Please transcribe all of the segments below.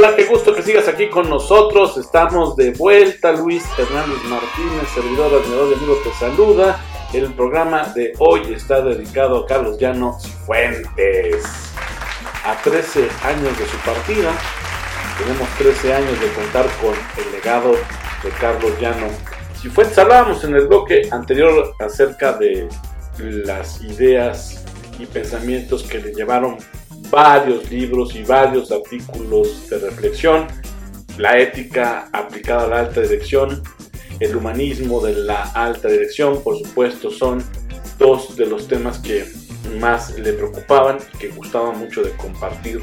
hola, qué gusto que sigas aquí con nosotros. Estamos de vuelta. Luis Hernández Martínez, servidor, admirador y amigo, te saluda. El programa de hoy está dedicado a Carlos Llano Fuentes. A 13 años de su partida, tenemos 13 años de contar con el legado de Carlos Llano Cifuentes. Hablábamos en el bloque anterior acerca de las ideas y pensamientos que le llevaron varios libros y varios artículos de reflexión, la ética aplicada a la alta dirección, el humanismo de la alta dirección, por supuesto, son dos de los temas que más le preocupaban y que gustaba mucho de compartir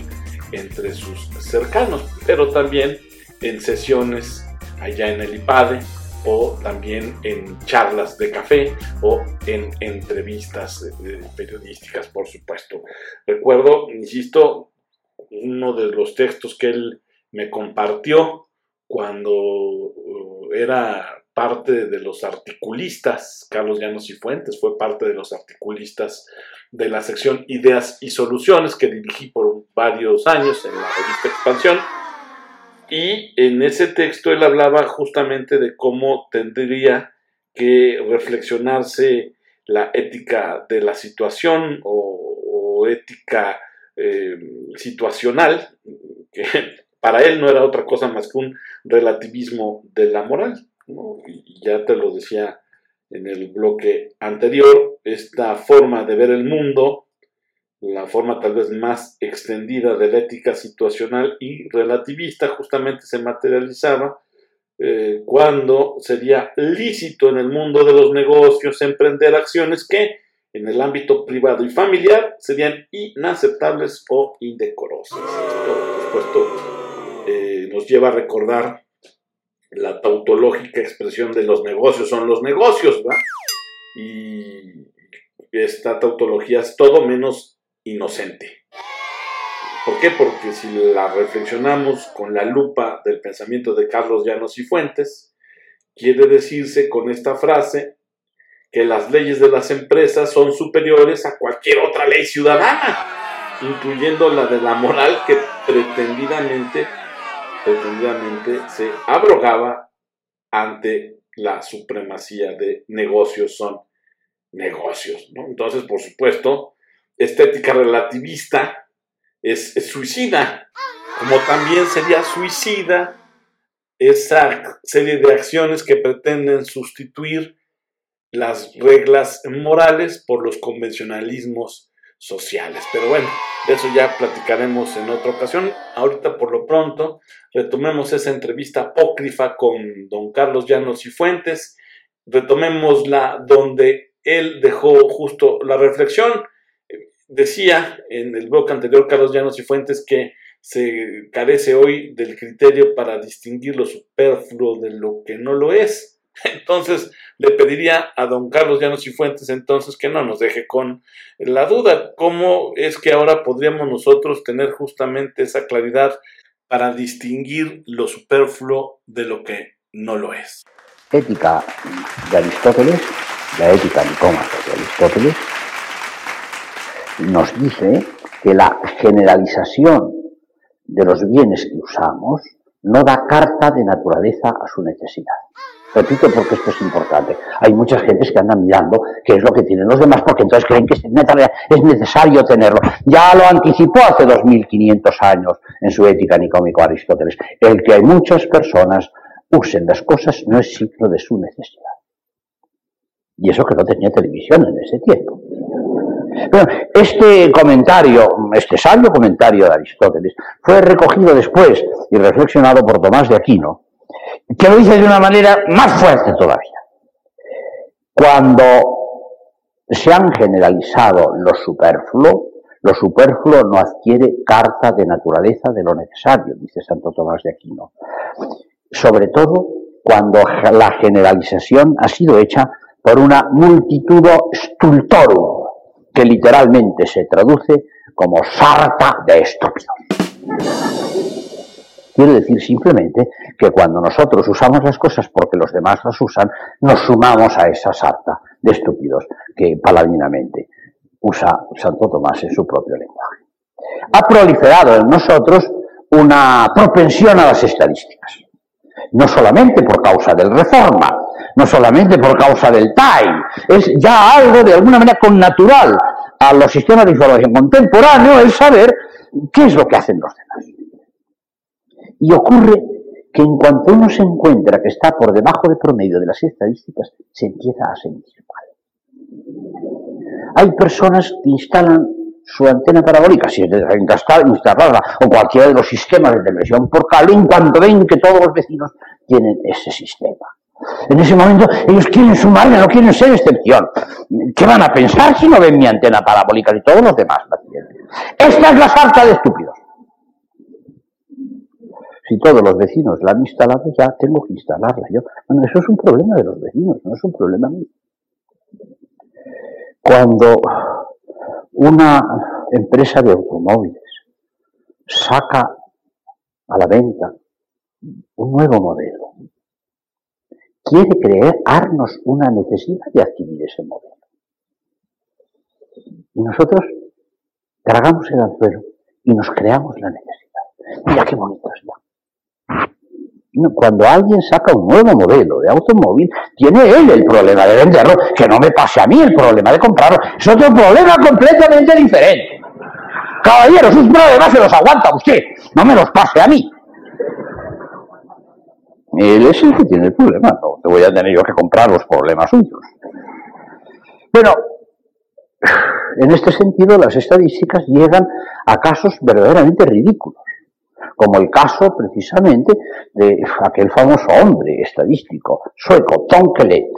entre sus cercanos, pero también en sesiones allá en el IPADE o también en charlas de café o en entrevistas eh, periodísticas, por supuesto. Recuerdo, insisto, uno de los textos que él me compartió cuando uh, era parte de los articulistas, Carlos Llanos y Fuentes fue parte de los articulistas de la sección Ideas y Soluciones que dirigí por varios años en la revista Expansión y en ese texto él hablaba justamente de cómo tendría que reflexionarse la ética de la situación o, ética eh, situacional, que para él no era otra cosa más que un relativismo de la moral. Y ya te lo decía en el bloque anterior, esta forma de ver el mundo la forma tal vez más extendida de la ética situacional y relativista justamente se materializaba eh, cuando sería lícito en el mundo de los negocios emprender acciones que en el ámbito privado y familiar serían inaceptables o indecorosas. Esto, eh, nos lleva a recordar la tautológica expresión de los negocios son los negocios, ¿va? Y esta tautología es todo menos inocente. ¿Por qué? Porque si la reflexionamos con la lupa del pensamiento de Carlos Llanos y Fuentes, quiere decirse con esta frase que las leyes de las empresas son superiores a cualquier otra ley ciudadana, incluyendo la de la moral que pretendidamente, pretendidamente se abrogaba ante la supremacía de negocios son negocios. Entonces, por supuesto, estética relativista es, suicida, como también sería suicida esa serie de acciones que pretenden sustituir las reglas morales por los convencionalismos sociales. Pero bueno, de eso ya platicaremos en otra ocasión. Ahorita por lo pronto retomemos esa entrevista apócrifa con don Carlos Llanos y Fuentes, retomémosla donde él dejó justo la reflexión Decía en el bloque anterior Carlos Llanos y Fuentes que se carece hoy del criterio para distinguir lo superfluo de lo que no lo es. Entonces le pediría a don Carlos Llanos y Fuentes entonces que no nos deje con la duda, cómo es que ahora podríamos nosotros tener justamente esa claridad para distinguir lo superfluo de lo que no lo es. Ética de Aristóteles, la ética de Aristóteles, nos dice que la generalización de los bienes que usamos no da carta de naturaleza a su necesidad. Repito porque esto es importante. Hay muchas gentes que andan mirando qué es lo que tienen los demás porque entonces creen que es necesario tenerlo. Ya lo anticipó hace 2500 años en su ética nicómico Aristóteles. El que muchas personas usen las cosas no es signo de su necesidad. Y eso que no tenía televisión en ese tiempo este comentario, este sabio comentario de Aristóteles, fue recogido después y reflexionado por Tomás de Aquino, que lo dice de una manera más fuerte todavía. Cuando se han generalizado lo superfluo, lo superfluo no adquiere carta de naturaleza de lo necesario, dice Santo Tomás de Aquino. Sobre todo cuando la generalización ha sido hecha por una multitud stultorum, que literalmente se traduce como sarta de estúpidos. Quiere decir simplemente que cuando nosotros usamos las cosas porque los demás las usan, nos sumamos a esa sarta de estúpidos que paladinamente usa Santo Tomás en su propio lenguaje. Ha proliferado en nosotros una propensión a las estadísticas. No solamente por causa del reforma, no solamente por causa del time, es ya algo de alguna manera connatural a los sistemas de información contemporáneo el saber qué es lo que hacen los demás. Y ocurre que en cuanto uno se encuentra que está por debajo del promedio de las estadísticas, se empieza a sentir mal. Hay personas que instalan su antena parabólica, si es de instalada, o cualquiera de los sistemas de televisión por cable, en cuanto ven que todos los vecinos tienen ese sistema. En ese momento ellos quieren sumarle, no quieren ser excepción. ¿Qué van a pensar si no ven mi antena parabólica y todos los demás la? Esta es la falta de estúpidos. Si todos los vecinos la han instalado, ya tengo que instalarla yo. Bueno, eso es un problema de los vecinos, no es un problema mío. Cuando una empresa de automóviles saca a la venta un nuevo modelo, quiere crearnos una necesidad de adquirir ese modelo. Y nosotros tragamos el anzuelo y nos creamos la necesidad. Mira qué bonito está. Cuando alguien saca un nuevo modelo de automóvil, tiene él el problema de venderlo, que no me pase a mí el problema de comprarlo. Es otro problema completamente diferente. Caballero, sus problemas se los aguanta usted, no me los pase a mí. Él es el que tiene el problema, no te voy a tener yo que comprar los problemas suyos. Bueno, en este sentido las estadísticas llegan a casos verdaderamente ridículos como el caso precisamente de aquel famoso hombre estadístico sueco, Tom Kellett,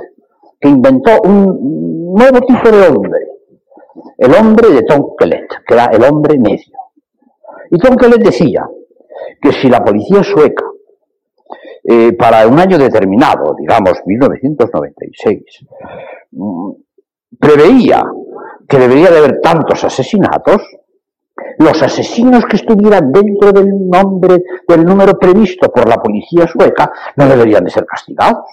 que inventó un nuevo tipo de hombre, el hombre de Tom Kellett, que era el hombre medio. Y Tom Kellett decía que si la policía sueca, eh, para un año determinado, digamos 1996, mm, preveía que debería de haber tantos asesinatos, los asesinos que estuvieran dentro del nombre, del número previsto por la policía sueca, no deberían de ser castigados.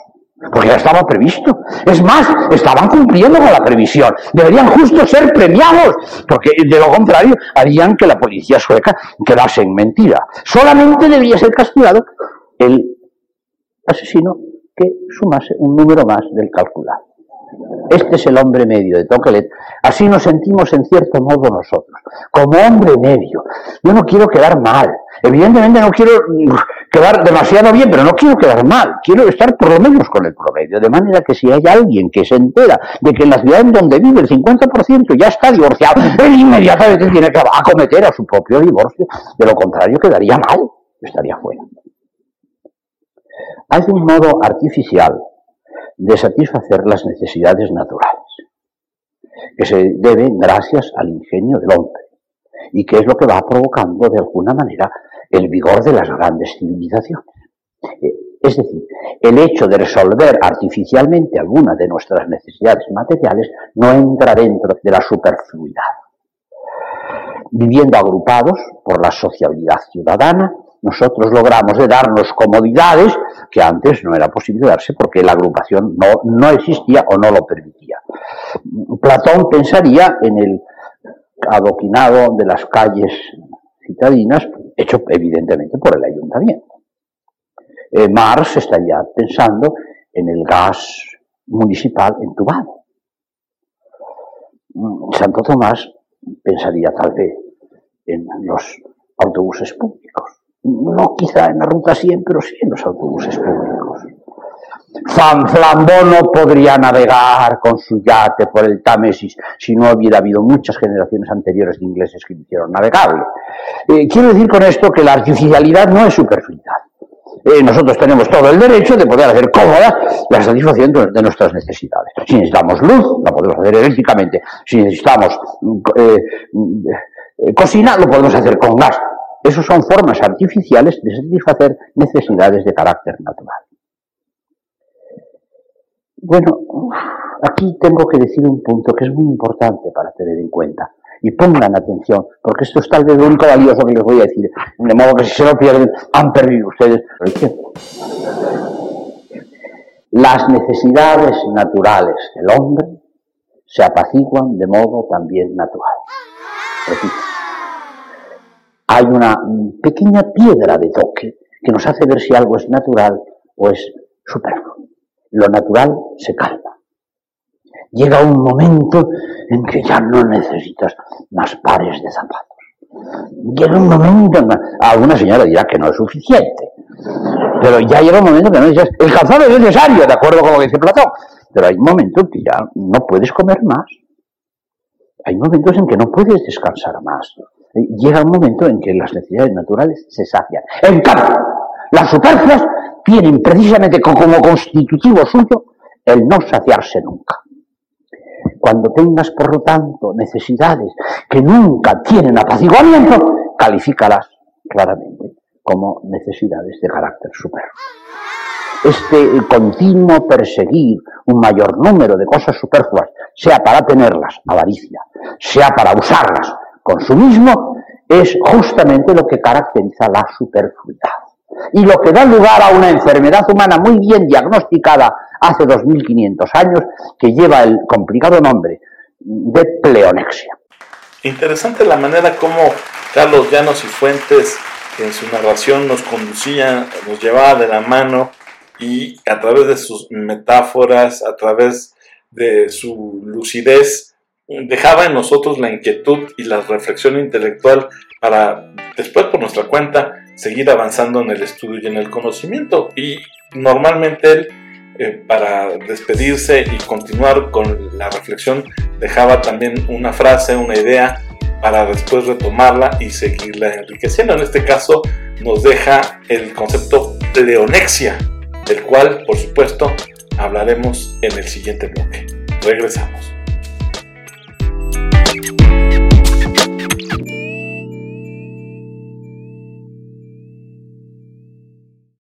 Porque ya estaba previsto. Es más, estaban cumpliendo con la previsión. Deberían justo ser premiados, porque de lo contrario harían que la policía sueca quedase en mentira. Solamente debía ser castigado el asesino que sumase un número más del calculado. Este es el hombre medio de Toquelet. Así nos sentimos en cierto modo nosotros, como hombre medio. Yo no quiero quedar mal. Evidentemente no quiero quedar demasiado bien, pero no quiero quedar mal. Quiero estar por lo menos con el promedio. De manera que si hay alguien que se entera de que en la ciudad en donde vive el 50% ya está divorciado, él inmediatamente tiene que acometer a su propio divorcio. De lo contrario quedaría mal. Estaría fuera. Hay un modo artificial de satisfacer las necesidades naturales, que se deben gracias al ingenio del hombre, y que es lo que va provocando de alguna manera el vigor de las grandes civilizaciones. Eh, es decir, el hecho de resolver artificialmente algunas de nuestras necesidades materiales no entra dentro de la superfluidad. Viviendo agrupados por la sociabilidad ciudadana, nosotros logramos de darnos comodidades que antes no era posible darse porque la agrupación no, no existía o no lo permitía. Platón pensaría en el adoquinado de las calles citadinas, hecho evidentemente por el ayuntamiento. Eh, Marx estaría pensando en el gas municipal entubado. Mm, Santo Tomás pensaría tal vez en los autobuses públicos no quizá en la ruta 100, pero sí en los autobuses públicos. San Flambono podría navegar con su yate por el Támesis si no hubiera habido muchas generaciones anteriores de ingleses que lo hicieron navegable. Eh, quiero decir con esto que la artificialidad no es superfluidad. Eh, nosotros tenemos todo el derecho de poder hacer cómoda la satisfacción de nuestras necesidades. Si necesitamos luz, la podemos hacer eléctricamente. Si necesitamos eh, cocina, lo podemos hacer con gas. Esas son formas artificiales de satisfacer necesidades de carácter natural. Bueno, aquí tengo que decir un punto que es muy importante para tener en cuenta. Y pongan atención, porque esto es tal vez lo único valioso que les voy a decir. De modo que si se lo pierden, han perdido ustedes el. Las necesidades naturales del hombre se apaciguan de modo también natural. Repito hay una pequeña piedra de toque que nos hace ver si algo es natural o es superfluo. Lo natural se calma. Llega un momento en que ya no necesitas más pares de zapatos. Llega un momento en que alguna señora dirá que no es suficiente. Pero ya llega un momento que no dices, el calzado es necesario, de acuerdo con lo que dice Platón. Pero hay momentos que ya no puedes comer más. Hay momentos en que no puedes descansar más. Llega un momento en que las necesidades naturales se sacian. En cambio, las superfluas tienen precisamente como constitutivo suyo el no saciarse nunca. Cuando tengas, por lo tanto, necesidades que nunca tienen apaciguamiento, califícalas claramente como necesidades de carácter superfluo. Este continuo perseguir un mayor número de cosas superfluas, sea para tenerlas, avaricia, sea para usarlas, consumismo, es justamente lo que caracteriza la superfluidad y lo que da lugar a una enfermedad humana muy bien diagnosticada hace 2500 años que lleva el complicado nombre de pleonexia. Interesante la manera como Carlos Llanos y Fuentes en su narración nos conducía, nos llevaba de la mano y a través de sus metáforas, a través de su lucidez, dejaba en nosotros la inquietud y la reflexión intelectual para después por nuestra cuenta seguir avanzando en el estudio y en el conocimiento. Y normalmente él, eh, para despedirse y continuar con la reflexión, dejaba también una frase, una idea, para después retomarla y seguirla enriqueciendo. En este caso nos deja el concepto pleonexia, del cual, por supuesto, hablaremos en el siguiente bloque. Regresamos.